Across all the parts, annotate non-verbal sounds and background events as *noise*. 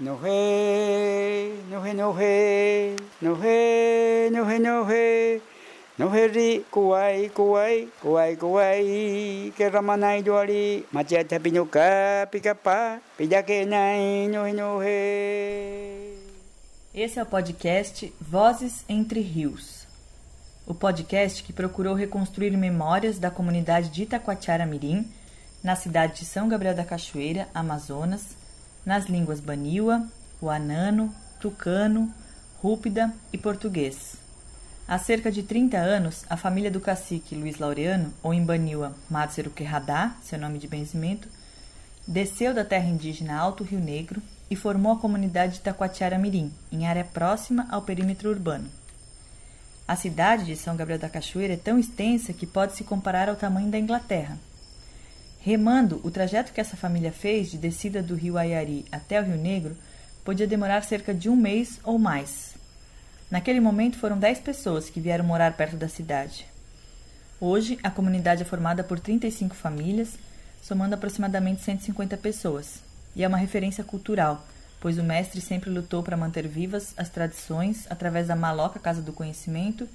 Nohe, nohe, nohe, nohe, nohe, nohe. Noheri, kuai, kuai, kuai, kuai, que ramanai doari, machata pinuca, pica-pá, pidaquenai, nohe, nohe. Esse é o podcast Vozes Entre Rios. O podcast que procurou reconstruir memórias da comunidade de Itacoatiara Mirim, na cidade de São Gabriel da Cachoeira, Amazonas, nas línguas Baniwa, Wanano, Tucano, Rúpida e Português. Há cerca de 30 anos, a família do cacique Luiz Laureano, ou em Baniwa Márzero Querradá, seu nome de benzimento, desceu da terra indígena Alto Rio Negro e formou a comunidade de Taquatiara Mirim, em área próxima ao perímetro urbano. A cidade de São Gabriel da Cachoeira é tão extensa que pode se comparar ao tamanho da Inglaterra. Remando, o trajeto que essa família fez de descida do rio Aiari até o Rio Negro podia demorar cerca de um mês ou mais. Naquele momento foram dez pessoas que vieram morar perto da cidade. Hoje, a comunidade é formada por 35 famílias, somando aproximadamente 150 pessoas, e é uma referência cultural, pois o mestre sempre lutou para manter vivas as tradições através da Maloca Casa do Conhecimento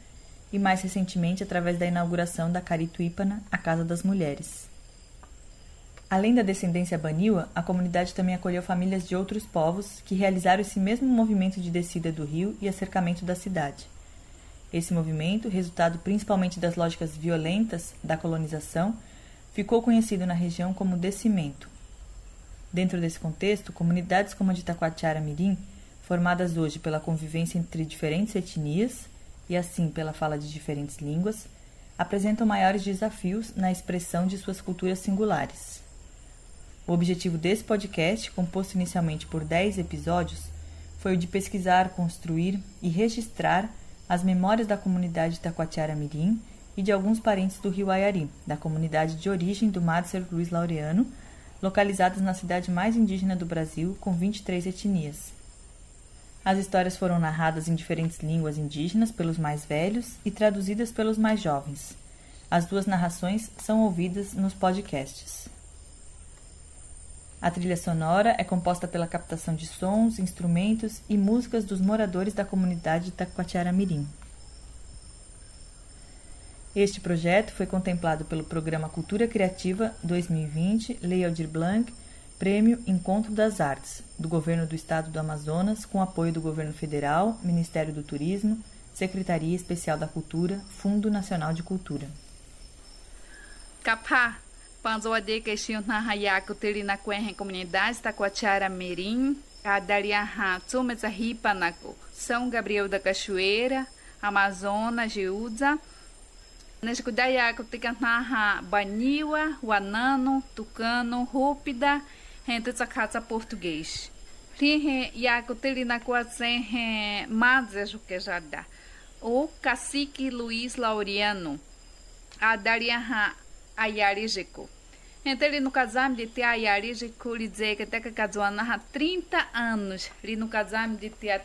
e, mais recentemente, através da inauguração da Carituípana, a Casa das Mulheres. Além da descendência baniwa, a comunidade também acolheu famílias de outros povos que realizaram esse mesmo movimento de descida do rio e acercamento da cidade. Esse movimento, resultado principalmente das lógicas violentas da colonização, ficou conhecido na região como descimento. Dentro desse contexto, comunidades como a de Taquatiara Mirim, formadas hoje pela convivência entre diferentes etnias e assim pela fala de diferentes línguas, apresentam maiores desafios na expressão de suas culturas singulares. O objetivo desse podcast, composto inicialmente por 10 episódios, foi o de pesquisar, construir e registrar as memórias da comunidade Taquatiara Mirim e de alguns parentes do rio Ayari, da comunidade de origem do Márcio Luiz Laureano, localizados na cidade mais indígena do Brasil, com 23 etnias. As histórias foram narradas em diferentes línguas indígenas pelos mais velhos e traduzidas pelos mais jovens. As duas narrações são ouvidas nos podcasts. A trilha sonora é composta pela captação de sons, instrumentos e músicas dos moradores da comunidade de Taquatiara Mirim. Este projeto foi contemplado pelo Programa Cultura Criativa 2020 Lei Aldir Blanc, Prêmio Encontro das Artes, do Governo do Estado do Amazonas, com apoio do Governo Federal, Ministério do Turismo, Secretaria Especial da Cultura, Fundo Nacional de Cultura. Capá Panzoade que xinho na hayaku tiri na kwenhe comunidade Taquatiara Mirim, a Dariaha Tsumeza Ripanaco, São Gabriel da Cachoeira, Amazonas, Giúza, Nescudayaku Ticanaha Baniwa, Wanano, Tucano, Rúpida, Rente Tsakatsa Português. Rihe Yaku tiri na Quazenhe Mazejo que já dá. O cacique Luiz Laureano, a Dariaha Ele no casamento de tia Ayarije, que dizer que até que casou há 30 anos, ele no casamento de tia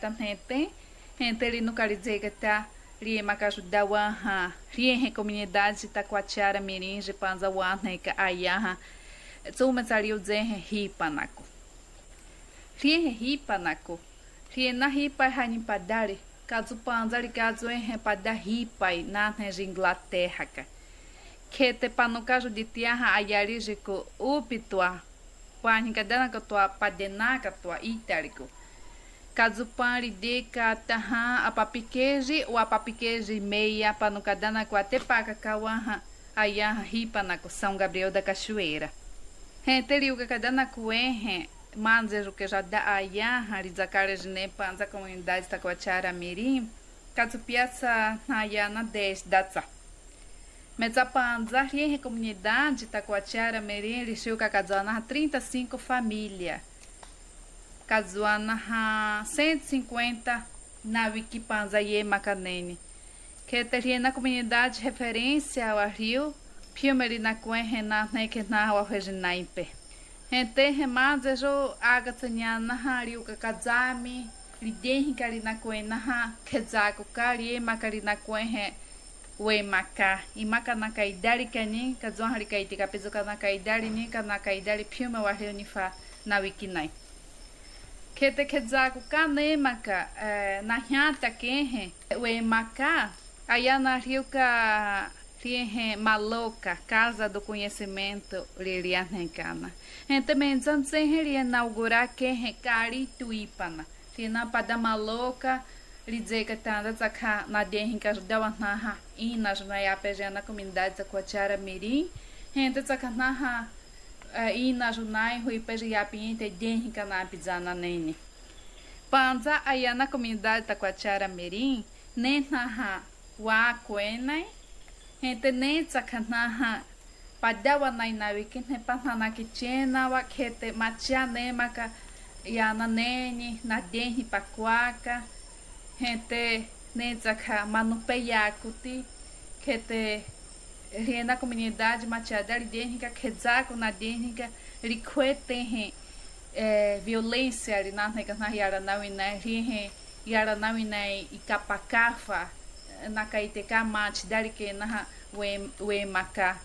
então ele no dizer que tá Rie Macaju da Waha, Rie comunidade de Taquatiara Miringe, Panza Waha, que Ayaha, Tsuma Sariu Zen Ripanako. Rie Ripanako, Rie na Ripa Hanipadari, caso Panza, caso em Repada Ripa, na Inglaterra, cara que te pano caso de tiaha ayarije ko upitua panika dana ka tua padena ka tua itarico caso pari de ka taha apapikeji o apapikeji meia pano kadana ko até paca kawaha ayaha ripa na São Gabriel da Cachoeira. Renteri o que kadana kuenhe manzejo que já da ayaha rizakara jine panza comunidade taquatiara mirim. Caso piaça ayana 10 datsa Metzapanza, a comunidade Taquatiara, Merim, Lixil, Cacazuana, 35 famílias. Cazuana, 150 na Wikipanza e Macanene. Que teria na comunidade referência ao rio, Piumeri na Cuen, Renata, Nequena, ao Reginaimpe. Ente remazejo agatsanyana hariu kakazami, lidem karina Cuen, na Kezaku, Kari, Macarina Cuen, we maka i maka na kaidari kani ka zon hari kai tika pezo ka na kaidari ni ka na kaidari piuma wa ni fa na wiki nai que te que zaku ka nemaka na hiata kehe o maka aí na rio ka Riehe Maloca, Casa do Conhecimento, Lilia Nencana. Então, antes de inaugurar que recari tuipana. Tina pada maloca, dizer que tanda zaka na denha que ajudava na inas na IAPG na comunidade da Coachara Mirim. Então, zaka na inas na hui peji apiente denha que na pizana nene. Panza aí na comunidade da Coachara Mirim, nem na wa kuenai, gente nem sakanaha padawa nai na wiki ne panana ki chena wa kete machia ne maka ya na nene na denhi pakuaka gente nem saka manupeyakuti kete na comunidade matiadari denhica quezaco na denhica riquete é, violência ali na yara na wina rihe yara na wina ikapacafa na kaiteka mate dari que na we maka.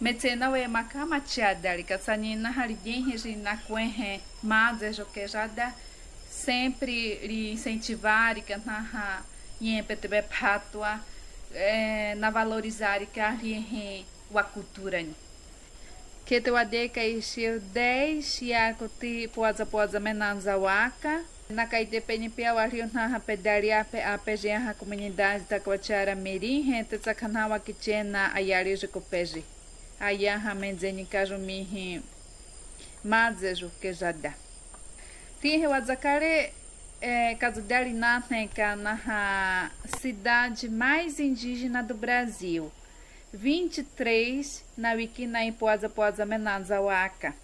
Metena we maka matia dari que sani na haridin regi na quenhe mas é que já dá sempre incentivar e na yempetebe patua na valorizar que a a cultura que te ade que isir 10 ya kuti poza poza menanza waka na caide PNP ao rio na pedaria a pegenha a comunidade da Coachara Mirim, rente tsakanawa que tinha na ayari de copeji. Aya hamenzeni kajumi mazejo que já dá. Tinha o Azacare é, caso dele na cidade mais indígena do Brasil. 23 na wiki na ipoza poza menanza waka.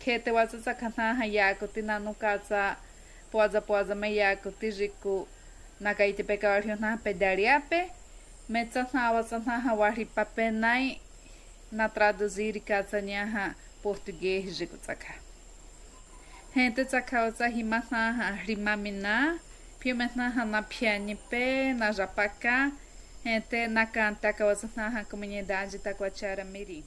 Que te waza sakana yako tina no casa poza poza mayako tijiku na kaite pekawari na pedariape. Metsana wasana hawari papenai na traduzir casa nyaha português de kutsaka. Gente tsakauza rimana rimamina, piumetna na pianipe, na japacá, gente na canta causa na comunidade Taquatiara Mirim.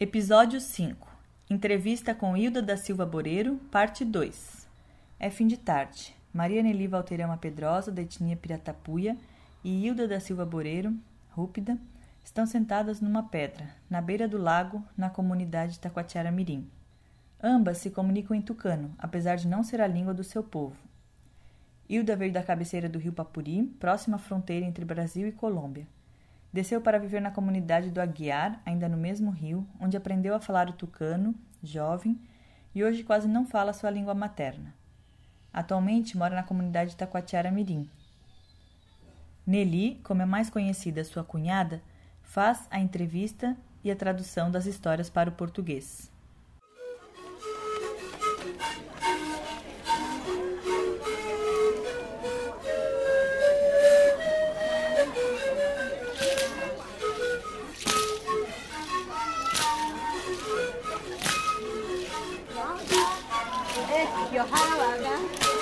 Episódio 5 Entrevista com Hilda da Silva Boreiro, parte 2. É fim de tarde. Maria Nelly Valterama Pedrosa, da etnia Piratapuia, e Hilda da Silva Boreiro, Rúpida, estão sentadas numa pedra, na beira do lago, na comunidade Taquatiara Mirim. Ambas se comunicam em tucano, apesar de não ser a língua do seu povo. Hilda veio da cabeceira do rio Papuri, próxima à fronteira entre Brasil e Colômbia. Desceu para viver na comunidade do Aguiar, ainda no mesmo rio, onde aprendeu a falar o tucano, jovem, e hoje quase não fala sua língua materna. Atualmente mora na comunidade Taquatiara Mirim. Nelly, como é mais conhecida sua cunhada, faz a entrevista e a tradução das histórias para o português. Maria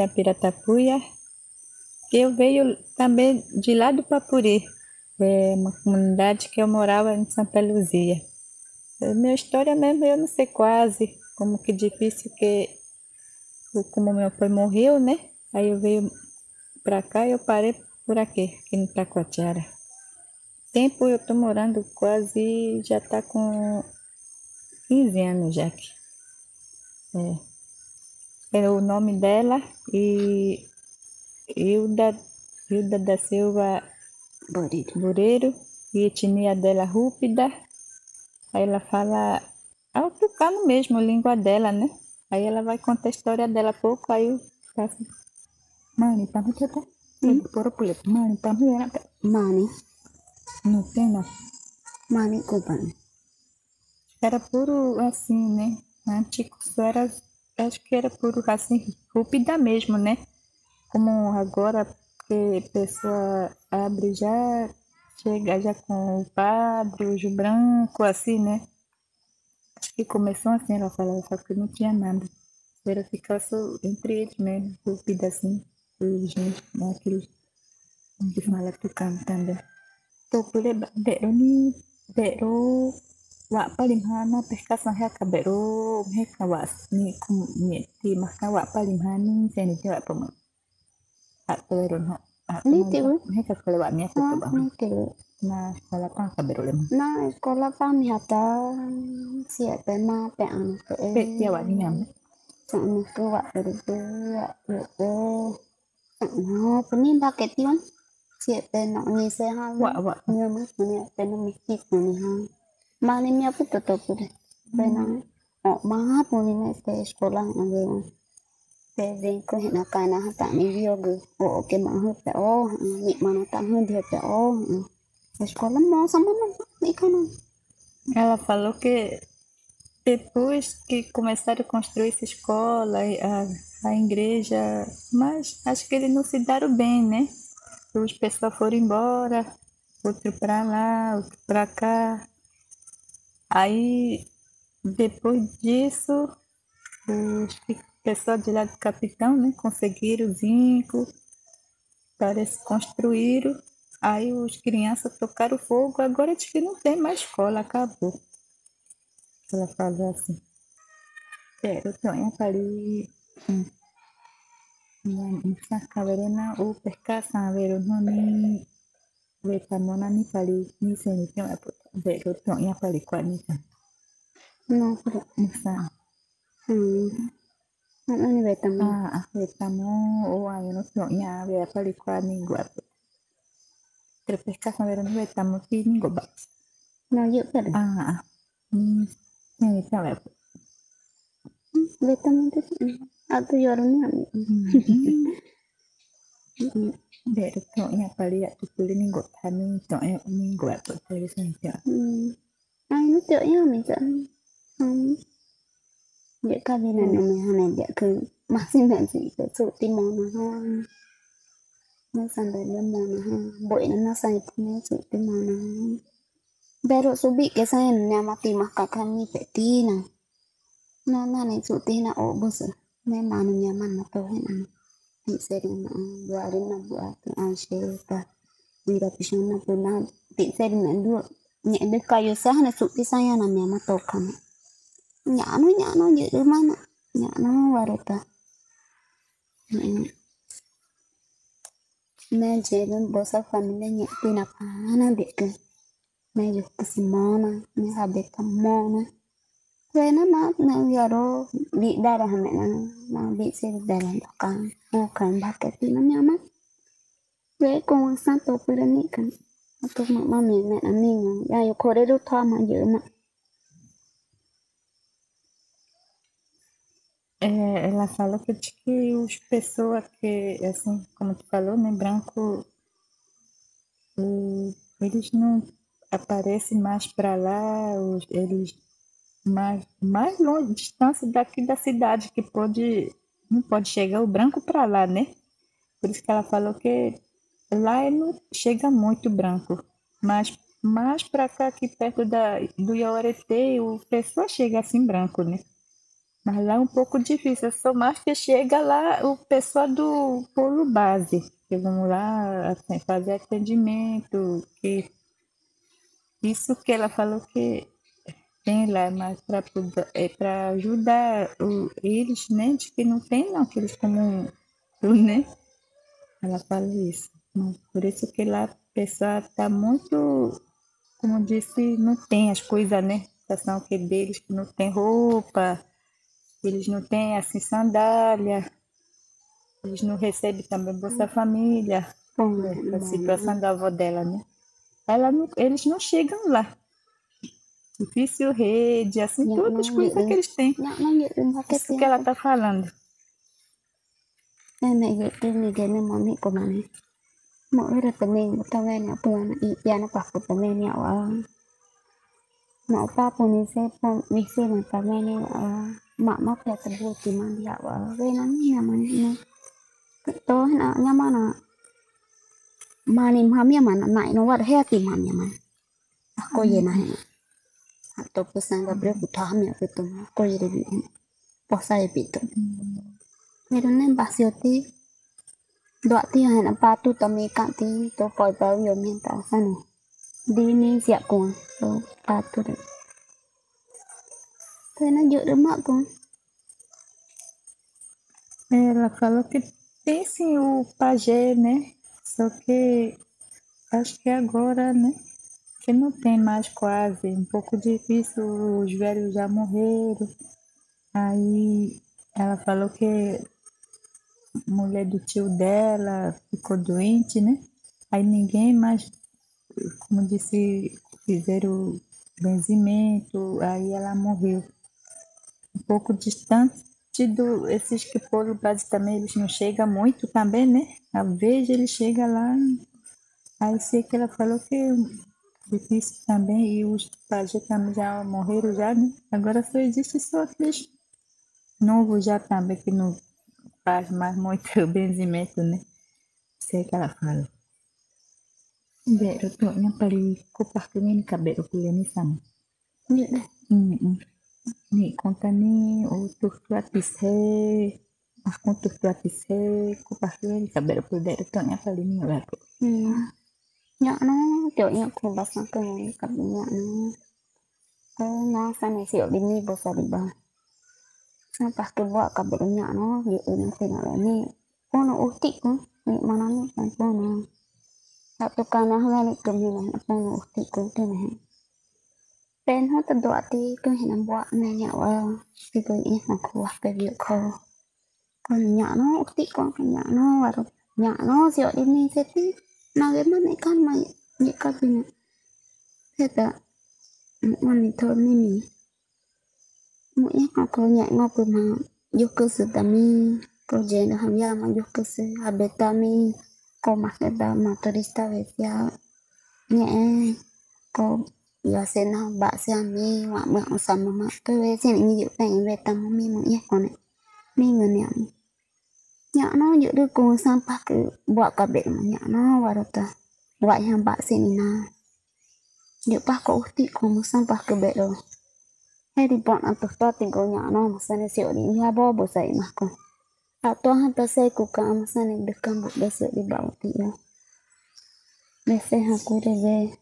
etnia Piratapuia. Eu veio também de lá do Papuri, é uma comunidade que eu morava em Santa Luzia. É, minha história mesmo eu não sei quase, como que difícil que como meu pai morreu, né? Aí eu veio para cá e eu parei por aqui, aqui no Taquatiara. Tempo eu tô morando quase, já tá com 15 anos já aqui. É é o nome dela e Hilda, Hilda da Silva Boreiro. Boreiro e etnia dela Rúpida. Aí ela fala autocano mesmo, a língua dela, né? Aí ela vai contar a história dela pouco, aí eu faço. Mãe, tá muito Hum. Por pula mani também era Mani, não tem não. mani cubana. Era puro assim, né? Antigo só era, acho que era puro assim, rúpida mesmo, né? Como agora que a pessoa abre já, chega já com o padre, os brancos, assim, né? Acho que começou assim, ela falava, só que não tinha nada. Era ficar só entre eles mesmo, rúpida assim, os gente, né? Aqueles que fala tu cantando. Tu boleh bero ni, bero wa paling hana perkasan heka bero heka wa ni kum ni ti maka wa paling hani seni ti wa pama. Ak bero no. Ni ti wa? Heka kole wa mi aku Ah, tu ba. ni tu. Na kala pa ka bero lem. Na sekolah kami hata siap pema pe anu ke. Pe ti wa ni am. Sana ke wa berdua, berdua. Sana penin pakai tiwan. Siap pe nak ni sehat. Wa wa. Ni mas ni pe nak mikir ni ha. Mana ni apa tu tu tu. Pe nak. Oh, maha pun ni pe sekolah anu. Pe ven ko hena kana hata ni ge. Oh, ke maha pe oh, ni mana tak hu dia pe oh. Sekolah mau sama kana. Ela falou que depois que começaram a construir essa escola, a, a igreja, mas acho que eles não se deram bem, né? Os pessoas foram embora, outro para lá, outro para cá. Aí, depois disso, os pessoal de lá do capitão, né, conseguiram zinco, parece construíram. Aí os crianças tocaram fogo, agora diz que não tem mais escola, acabou. Ela falou assim. Pero tanya kali Misa kabarena o pesca sabero no ni vetamona ni pali ni se ni tanya pero tanya pali kwa ni sa No, pero musa hmm. Ano ni beta mo? ah vetamo o ayo no tanya ve pali kwa ni gua pero pesca sabero ni vetamo ti ni goba No, yuk pero. ah ni ni tanya Beta mo tu. Aku Dek tutoknya kali ya tutuli mình gột thân mình ni gột tụt thế sang chứ ừ. anh nói chuyện nhá mình sợ không. Dễ cả vì là nếu mình hàng này dễ cứ mặc xin là gì để trụ tim món nó ha nó sàn để lên món nó ha bội nó nó sai thì nó trụ tim món nó bé độ số bị cái sai nhà mà tìm mặc cả khăn như phải ti nào, nó là này trụ tim là ổ bớt rồi nên mà nhà mình nó tôi hay ăn à. bi'sari ma'an wa arinna bu'ati an shayta ira pishana puna na miyama tokama nyano nyano jadi mana nyano warata मैं जेबन बोसा kamona ve na ma na yaro bi dara hame na na bi se dara kan o kan ba ke tina nya ma ve con santo pula ni kan Aku mak mami mẹ là mình ya yo kore do tha ma yo na É, ela falou que que as pessoas que, assim, como tu falou, né, branco, eles não aparecem mais para lá, os- eles mais, mais longe, distância daqui da cidade, que pode, não pode chegar o branco para lá, né? Por isso que ela falou que lá ele não chega muito branco, mas mais para cá, aqui perto da, do Iauretê, o pessoal chega assim branco, né? Mas lá é um pouco difícil, só mais que chega lá o pessoal do polo base, que vão lá assim, fazer atendimento, que isso que ela falou que tem lá, mas para é para ajudar o- eles, né? De que não tem não, que eles como né? Ela fala isso. Por isso que lá a pessoa está muito, como disse, não tem as coisas, né? A situação que deles que não tem roupa, eles não têm assim sandália, eles não recebem também Bolsa Família, né, a situação da avó dela, né? Ela não- eles não chegam lá. Difícil rede, assim, Não, todas as não, coisas não. que eles têm. no yo ma ke Isso que ela está falando. ni ne mami ko mani mo era también también ya pues y ya no pasó también ya wa mo pa po ni se po mi se na también ya wa ma ma pe ta bu ti man ya wa ve na ni ya man ni to na nya ma na ma ni ma mi ma na nai no wa he ti ma mi ma ko ye na he to pues sang bre ku ta mi pe to ko ye de bi po sa ye pi to pero nem basio ti Dua ti hai na patu tami ka ti to poi pa yo min ta sa no. Di ni sia con to patu de. Thế nó dựa được mạ con. Ela falou que tem sim o pajé, né? Só que acho que agora, né? Que não tem mais quase. Um pouco difícil, os velhos já morreram. Aí ela falou que a mulher do tio dela ficou doente, né? Aí ninguém mais, como disse, fizeram benzimento, aí ela morreu. Um pouco distante do esses que foram também, eles não chegam muito também, né? Às vezes ele chega lá, aí sei que ela falou que difícil também, e os também já morreram já, né? Agora só existe só aqueles novos já também, que não faz mais muito *laughs* benzimento, né? Sei que ela fala. Bero tu yang paling tu ni kabero kuliah ni sama. Đây. Hmm. hmm. Ni conta ni o tu tu atise. Aku tu tu atise kupas tu ni kabero kuliah tu yang paling ni lah ញាក់ហ្នឹងជួយញាក់ខ្លួនបាសគឺកាត់ញាក់ហ្នឹងអឺណាសានសិបិនីបោះសាបិបាសាប៉ះគឺបកកបញាក់ហ្នឹងយឺអ៊ឹងទីណានេះអូនអ៊ូទីនេះមកណានេះបានបងណាតែប្រកាណាហើយនេះគឺមានអូនអ៊ូទីគឺទីណាពេលហ្នឹងទៅដកទីគឺហិនបកណាញាក់អើគឺគឺអ៊ីហ្នឹងខ្វះពេលវាខោកូនញាក់ហ្នឹងអ៊ូទីកូនកញ្ញាហ្នឹងអរញាក់ហ្នឹងសិបិនីសេទី Magemos ni con mày nhẹ con mình thế đó ngon thì thôi mi mi mỗi ngọc có nhẹ ngọc của mà. Dục cơ sự tạm mi. Cô chế nó hàm ya mà dục cơ sự hà bê tạm mi. Có mặt cái đó mà tôi đi tao về ya nhẹ. Cô giờ sẽ nó bà sẽ mi hoặc mượn sầm mà tôi về sẽ những dịp này về tầm mi mỗi nhẹ con này mi người này nyakno yuk riku sampah ke buat kabel nyakno warata buat yang bak senina yuk pah ko uhti ko sampah ke belo heri bon antuk to tingko nyakno masane si odi ya bo bo sai mah ko atau hanta sai ku ka masane dekam bu besi di bau ti ya besi haku rebe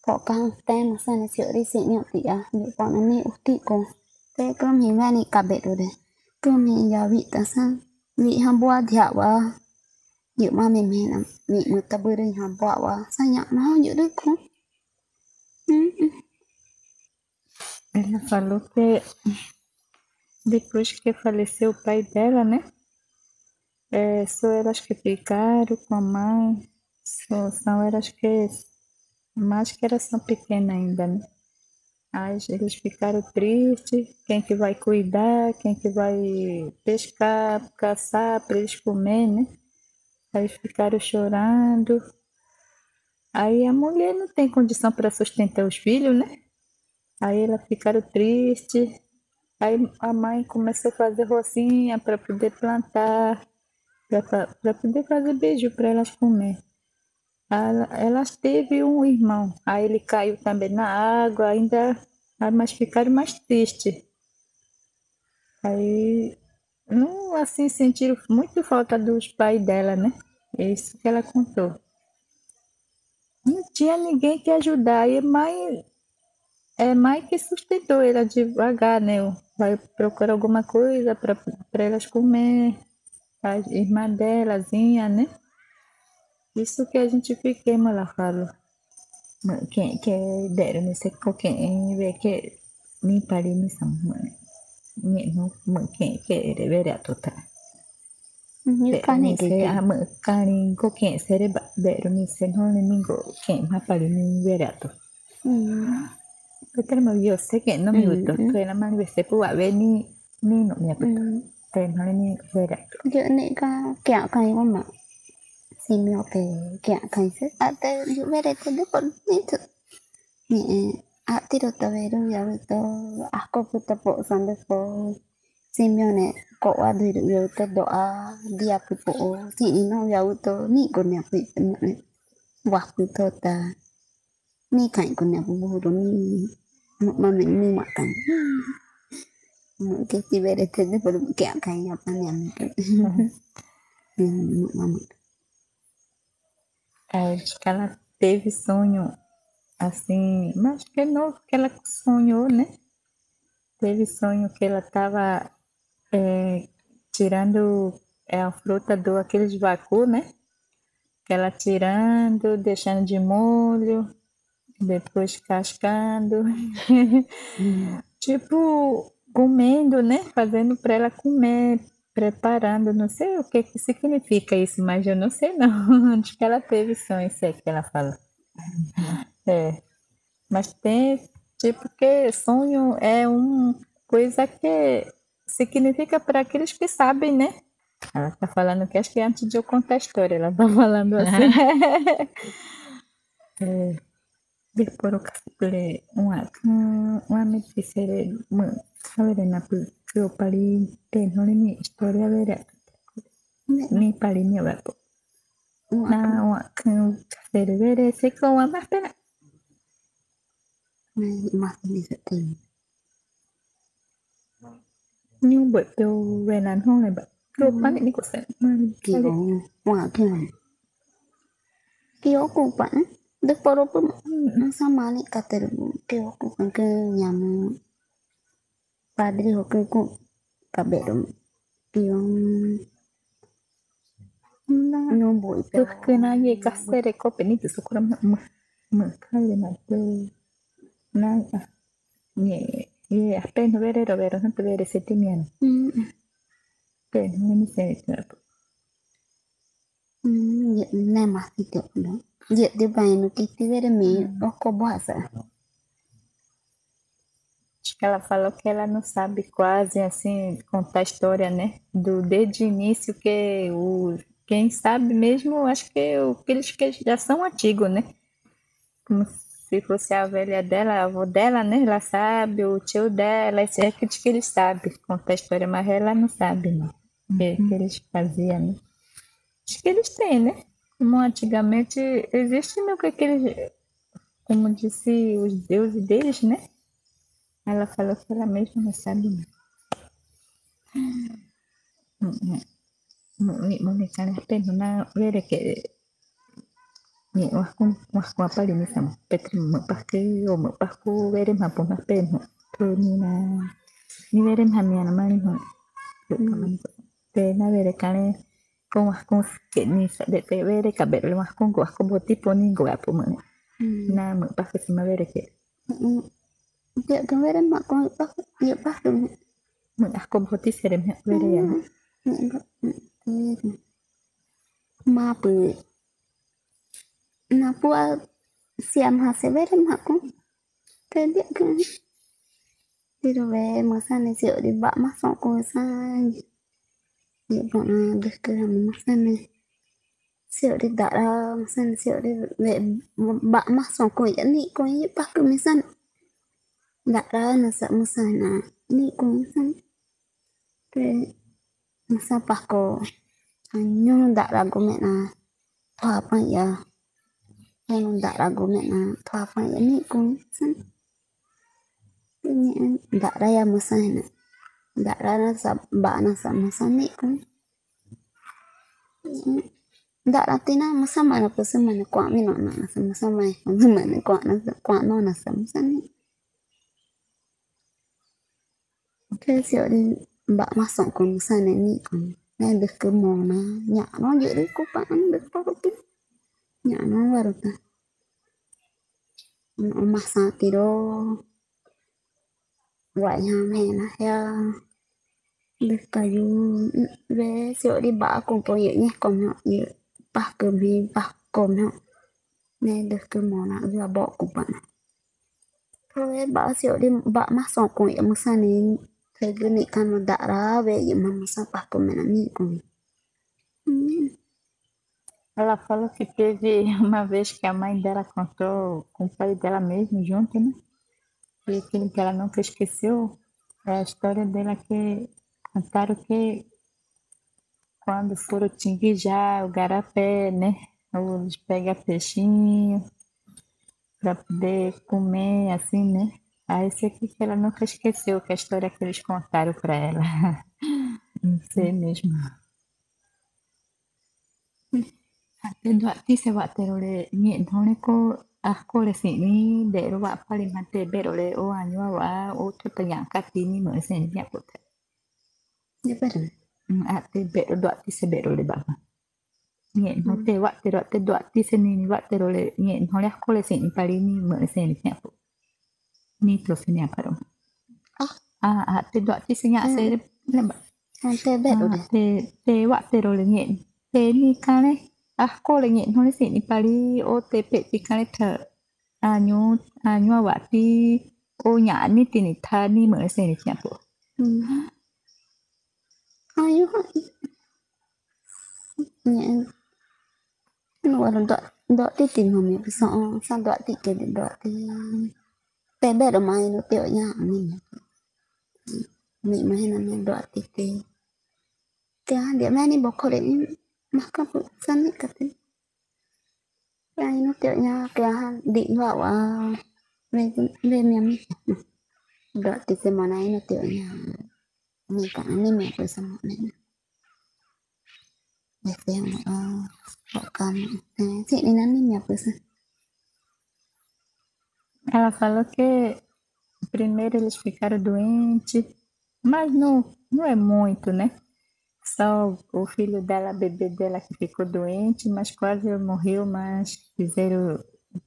ko kang tem masane si odi si nyok ti ya yuk pon uti uhti ko te kom himani kabel deh đấy cơ mình giờ vị ta sang vị ham bua thiệu wa dự mà mình mình làm vị mà ta bơi đi ham bua wa nó dự được không Ela falou que depois que faleceu o pai dela, né? É, só elas que ficaram com a mãe, só, são elas que, mais que elas são pequenas ainda, né? Aí eles ficaram tristes, quem que vai cuidar, quem que vai pescar, caçar para eles comer, né? Aí ficaram chorando. Aí a mulher não tem condição para sustentar os filhos, né? Aí elas ficaram tristes. Aí a mãe começou a fazer rocinha para poder plantar, para poder fazer beijo para elas comer. Ela- teve um irmão, aí ele caiu também na água, ainda, mas ficaram mais tristes. Aí, não, assim, sentiram muito falta dos pais dela, né? É isso que ela contou. Não tinha ninguém que ajudar, aí mãe, é mãe que sustentou ela devagar, né? Vai procurar alguma coisa para elas comer, a irmã delazinha, né? Isso que a gente fiquei lá falo. Quem que deram nesse quem vê que nem parei nisso, mãe. Não, quem que deveria total. như con này thì Nise a mă cani ko quem sere ba deram nise no ne mingo quem ma parei nem verato. ừ. Peter me vio sé que no me Mm, gustó, mm. que la man vese pu a ver ni ni no me ừ. aputa. Pero no ni verato. dự này có kẹo cây con mà simio ke kia kai se ate yu vere te de por ni tu ni a tiro ta vero ya to ako puta po san de po simio ne ko wa du yu te do a dia pu po si ni no ya to ni ko ne pu ne wa pu to ta ni kai ko ne pu bu ro ni ma me ni ma kan que si vere te de por kia kai ya pa ne Mamãe. É, acho que ela teve sonho assim, mas que novo que ela sonhou, né? Teve sonho que ela estava é, tirando é, a fruta do aqueles vacu, né? Que ela tirando, deixando de molho, depois cascando. *laughs* tipo, comendo, né? Fazendo para ela comer preparando, não sei o que, que significa isso, mas eu não sei não. *laughs* Acho que ela teve sonho, sei que ela fala. É. Mas tem, tipo, que sonho é uma coisa que significa para aqueles que sabem, né? Ela tá falando que acho que antes de eu contar a história, ela tá falando assim. *laughs* é. Depois eu uma, uma notícia, uma, falei na Parirenole historia nipariñova'éko nag̃uakẽ terere seko guamapéva Ñemomby'épe ogueranórepa ropa re'íkuri Kio kupá'i ndeporoty osãmba re'ikatérõ keo kokãke ñane padre Hokuku Kaberu. No voy, pero que nadie casere copeni te sokura ma ma ma kare na te na ni ni apenas verero no veré sentimiento. Pero mm. no me sé nada. Mm, nada más te no. Ya te va que te veré mi mm. ojo boasa. Ela falou que ela não sabe quase assim contar a história, né? Do desde o início que o quem sabe mesmo, acho que aqueles que já são antigos, né? Como se fosse a velha dela, a avó dela, né? Ela sabe, o tio dela, esse é aqueles que eles sabem contar a história, mas ela não sabe, né? O que, que eles faziam, né? Acho que eles têm, né? Como antigamente existe no que aqueles, como disse os deuses deles, né? Ela falou que ela mesma não sabe não. Mami kana peno na vere que ni was kun was kun apa lini sama petri mo paske o mo pasku vere ma pun na peno to ni na ni vere ma mi ana mani ho te na vere kane con was kun que ni sa de te vere ka vere was kun was kun bo tipo ni go apo mo na mo paske si ma vere que Dia kemarin mak kau pak dia pak dong. Mengakomodasi seremnya kemarin ya. Ma bu. Na pua siam hase berem aku. Tadi kan. Đi rồi về mà sao này rượu đi bạ mắt xong cô sang Địa bọn được cơ làm mắt xong này Rượu đi đã đâu, xong rượu đi về bạ mắt xong cô dẫn đi cô ấy bác cơ mới Dara nasa-musana ni kunsan re masapah ko anyong dara gumet na tuapan ya anyong dara gumet na tuapan ya ni kunsan ini dara ya musana dara nasa ba nasa musana ni kun dara tina masama na pasama na kwa nọ nasa masama na pasama na kwa na nọ no nasa musana kasi odi mbak masong kon sana ni kon na de ke mona nya no je de ko được an de ko pi nya no waru ta no masa ti do vậy nhà mẹ nó theo được cả dù về sửa đi bả cùng tôi dự nhé còn họ dự bả cơm đi bả cơm họ. Nên được cơm món nào vừa bỏ cùng bạn thôi bả sửa đi bả mắc sọ cùng em sang đến mà mà sao bà cầm mẹ nó nhị cùng Ela falou que teve uma vez que a mãe dela contou com o pai dela mesmo junto, né? E aquilo que ela nunca esqueceu é a história dela que contaram que quando foram tinguijar o garapé, né? Eles pegam peixinho para poder comer, assim, né? Aí esse aqui que ela nunca esqueceu, que é a história que eles contaram para ela. *laughs* Não sei mesmo. Ti se wa te role nye nore ko ako le si ni de ro wa pali ma te be o anyo wa o to ta yang ka ti ni mo se ni ya ko te. Dia pada. Ate be ro doa ti se be role ba. Nye no te wa te ro te doa ti se ni ni wa te role nye nore ako le si ni pali ni mo se ni ya ko. Ni to se ni apa ro. Ah. Ah, ate doa ti se nya se le ba. Sampai bed Ah, udah. te te wa te role nye te ni kane ah ko le nye no le si ni pali o te pe ti kane ta a nyu a nyu wa ti o nya ni ti ni tha ni mo le se ni tia po Hmm. Ayo. Nhẹ. Nó gọi là đọt đọt tí tìm hồng nhẹ sợ sao đọt tí cái Pembe do mai no teo nya amin. Mi ma hena men do atike. Te han dia mani bokore ni maka pu san ni kate. Ya no teo nya ke han di wa wa. Me me me mi. Do atike mana ni teo nya. Ni ka ni me pu san ni. Để xem họ cầm thế thì nên đi mẹ được sao ela falou que primeiro eles ficaram doentes mas não não é muito né só o filho dela bebê dela que ficou doente mas quase morreu mas fizeram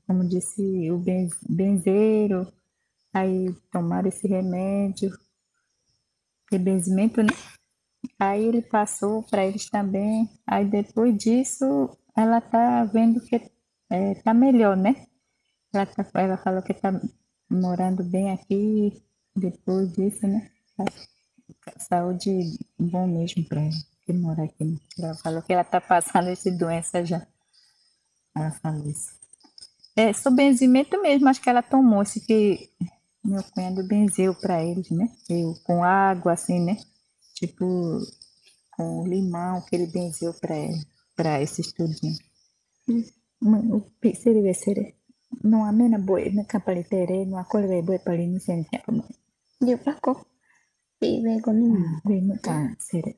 como disse o ben- benzeiro aí tomaram esse remédio de benzimento, né? Aí ele passou para eles também. Aí depois disso, ela tá vendo que é, tá melhor, né? Ela, ela falou que tá morando bem aqui depois disso, né? Saúde bom mesmo para ela que mora aqui. né? Ela falou que ela tá passando essa doença já. Ela falou isso. É, sobre benzimento mesmo, acho que ela tomou esse que meu cunhado benzeu para eles, né? Eu, com água, assim, né? Tipo, com limão, que ele benzeu para para esse estudinho. Mãe, o piseiro vai ser. no ame na boi me ka pali tere no ako le wei boi pali ni sen ko yo pa ko ti ve ko ni ma ve ah, me ka sere.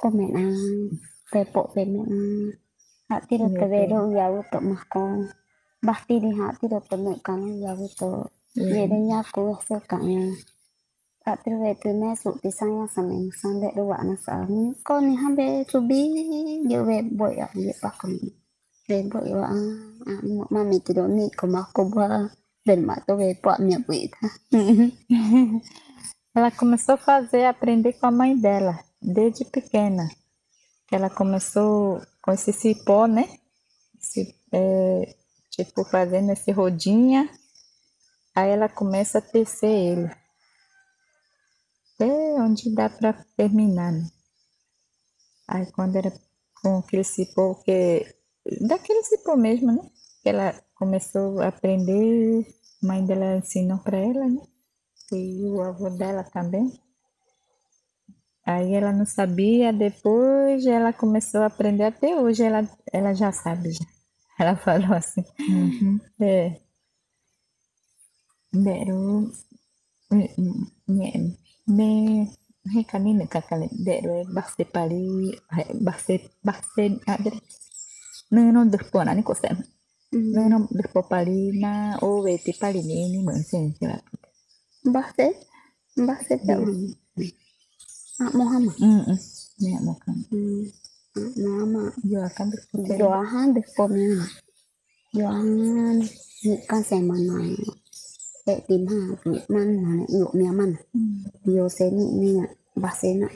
Ko me na. Po me na. Ro te ya u to ma ko ba ti ro me ka ya u to ye de nya ko e se ka ya. Ha ti ve tu ne su ti sa ya sa me sa de wa na sa. Ni ko ni ha be bi ya ye pa ko ni mẹ quỷ ta *laughs* Ela começou a fazer, aprender com a mãe dela, desde pequena. Que ela começou com esse cipó, né? Esse, é, tipo, fazendo esse rodinha. Aí ela começa a tecer ele. Até onde dá para terminar, né? Aí quando era com aquele cipó que... Daquele cipó mesmo, né? Ela começou a aprender, a mãe dela ensinou para ela, né? e o avô dela também. Aí ela não sabia, depois ela começou a aprender, até hoje ela, ela já sabe. Já. Ela falou assim. É. Deru. Me. Ne kakale. Deru. Bakse pali. Bakse. Bakse. nɨnó dɨjpóna ni ko'o se'e nɨnó dɨjpopalina ó veti paliniini my'äsiyäyajy va'ku mbájte mbájte pe'u a'mojáma ni a'mojáma a'mojáma yo'oakan dɨjpote yo'ajan dɨjpomiana yo'ajan ni'kán semana se'etina ni'man yu'umiamana yo'oseni ni'a mbájsena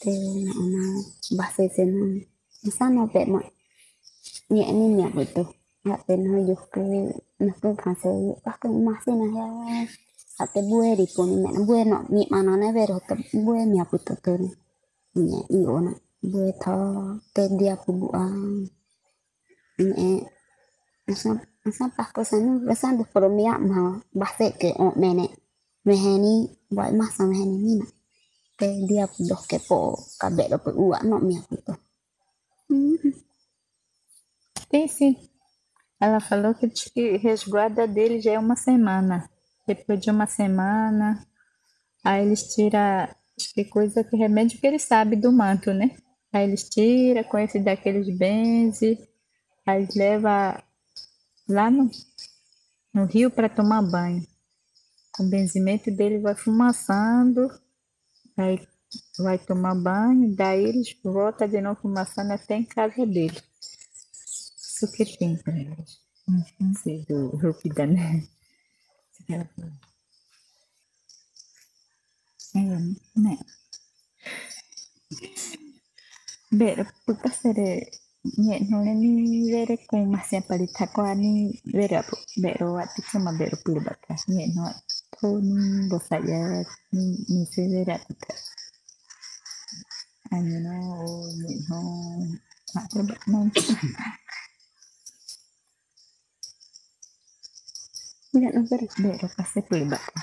te na'ana mbájsesena nsaná pe'ma nhẹ như nhẹ vậy tôi hạ tên hơi dục cứ nó cứ khá sẽ bắt cái mắt xin là heo hạ tên bue đi của mình mẹ nó bue nó nhẹ mà nó dia về rồi tập bue mẹ vừa tập tên nhẹ yếu nó bue thò tên đi học bộ à nhẹ. Nó sao dia sao bắt cái sáng nó sáng được phần mẹ. Asa pa ko sanu besan de promia ma base ke o mene meheni vai masa meheni ni na te dia pu dos que po cabelo pu ua no minha puto Sim. Ela falou que diz que resguarda dele já é uma semana. Depois de uma semana, aí eles tiram, que coisa que remédio que ele sabe do manto, né? Aí eles tiram, conhece daqueles benze, aí levam lá no, no rio para tomar banho. O benzimento dele vai fumaçando, aí vai tomar banho, daí eles voltam de novo fumaçando até em casa dele. Isso que tem para eles. Não sei do Rupida, né? É, né? Pero puta sere nye nole ni vere com masia palita kwa ni vere apo pero ati cuma vero pulu baka nye no to ni bosa ya ni ni se vere ati Ano no nye no apa ba no Enggak no pero vero pase pulu baka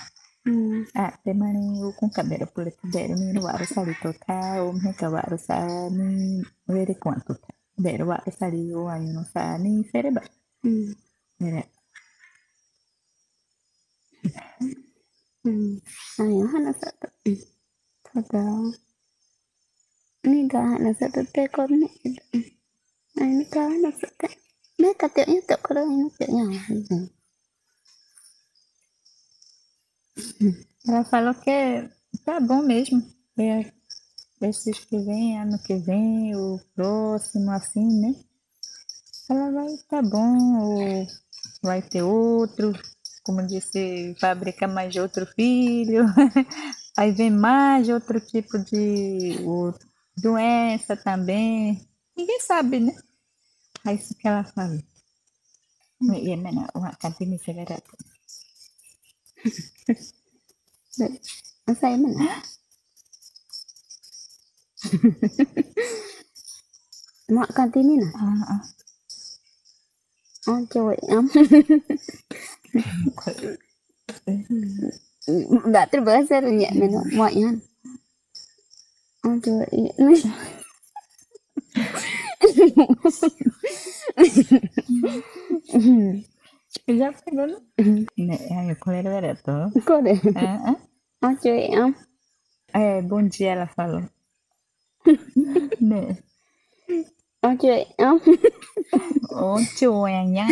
hmm. Ah, temani ukun kabero pulu vero ni waro sali tota o me kawaro sa ni vere quanto vero waro sali o anyo no sa ni sere ba hmm. Vere hmm. Ayo hana satu. Tada ni ga hana satu te kon ni ai ni ga hana satu me ka te ni te ko ni te nya Ela falou que tá bom mesmo. É, esses que vem, ano que vem, o próximo, assim, né? Ela vai, tá bom, vai ter outro, como disse, fabrica mais outro filho, *laughs* aí vem mais outro tipo de doença também. Ninguém sabe, né? É isso que ela fala. E é menor, uma cantina acelerada. Saya mana? Mak kantin ni nah. Ah, ah. Oh, cewek am. Enggak terbahasa ya, mana mak yan. Oh, cewek ini. Já pegou, né? Né, Aí, qual era o vereador? Kok deh? Ah, ah. Am. É, bom dia, ela falou. *laughs* né? Ontem, amanhã.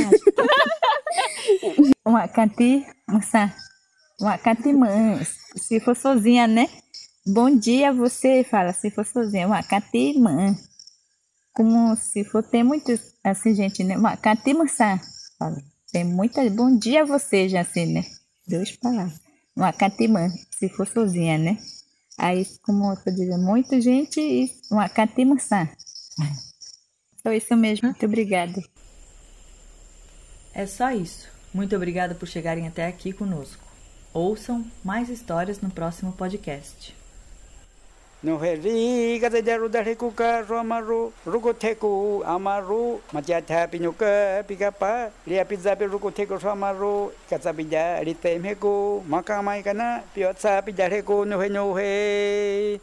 Uma canti, moça. Mãe. Se for sozinha, né? Bom dia, você fala. Se for sozinha, uma canti, mãe. Como se for, tem muitos, assim, gente, né? Uma canti, moça. Fala. Tem muitas. Bom dia, você, já assim, né? Duas palavras. Uma canti, mãe. Se for sozinha, né? Aí, como eu dizendo, muita gente e uma moça. Então, isso mesmo. Muito obrigada. É só isso. Muito obrigada por chegarem até aqui conosco. Ouçam mais histórias no próximo podcast. No heriga de yaru da hekuka romaru rugoteku amaru machata pinuka pikapa lia pizzapi rugoteku romaru katsabida ritemheku makamai kana piotsa pidareku no he no he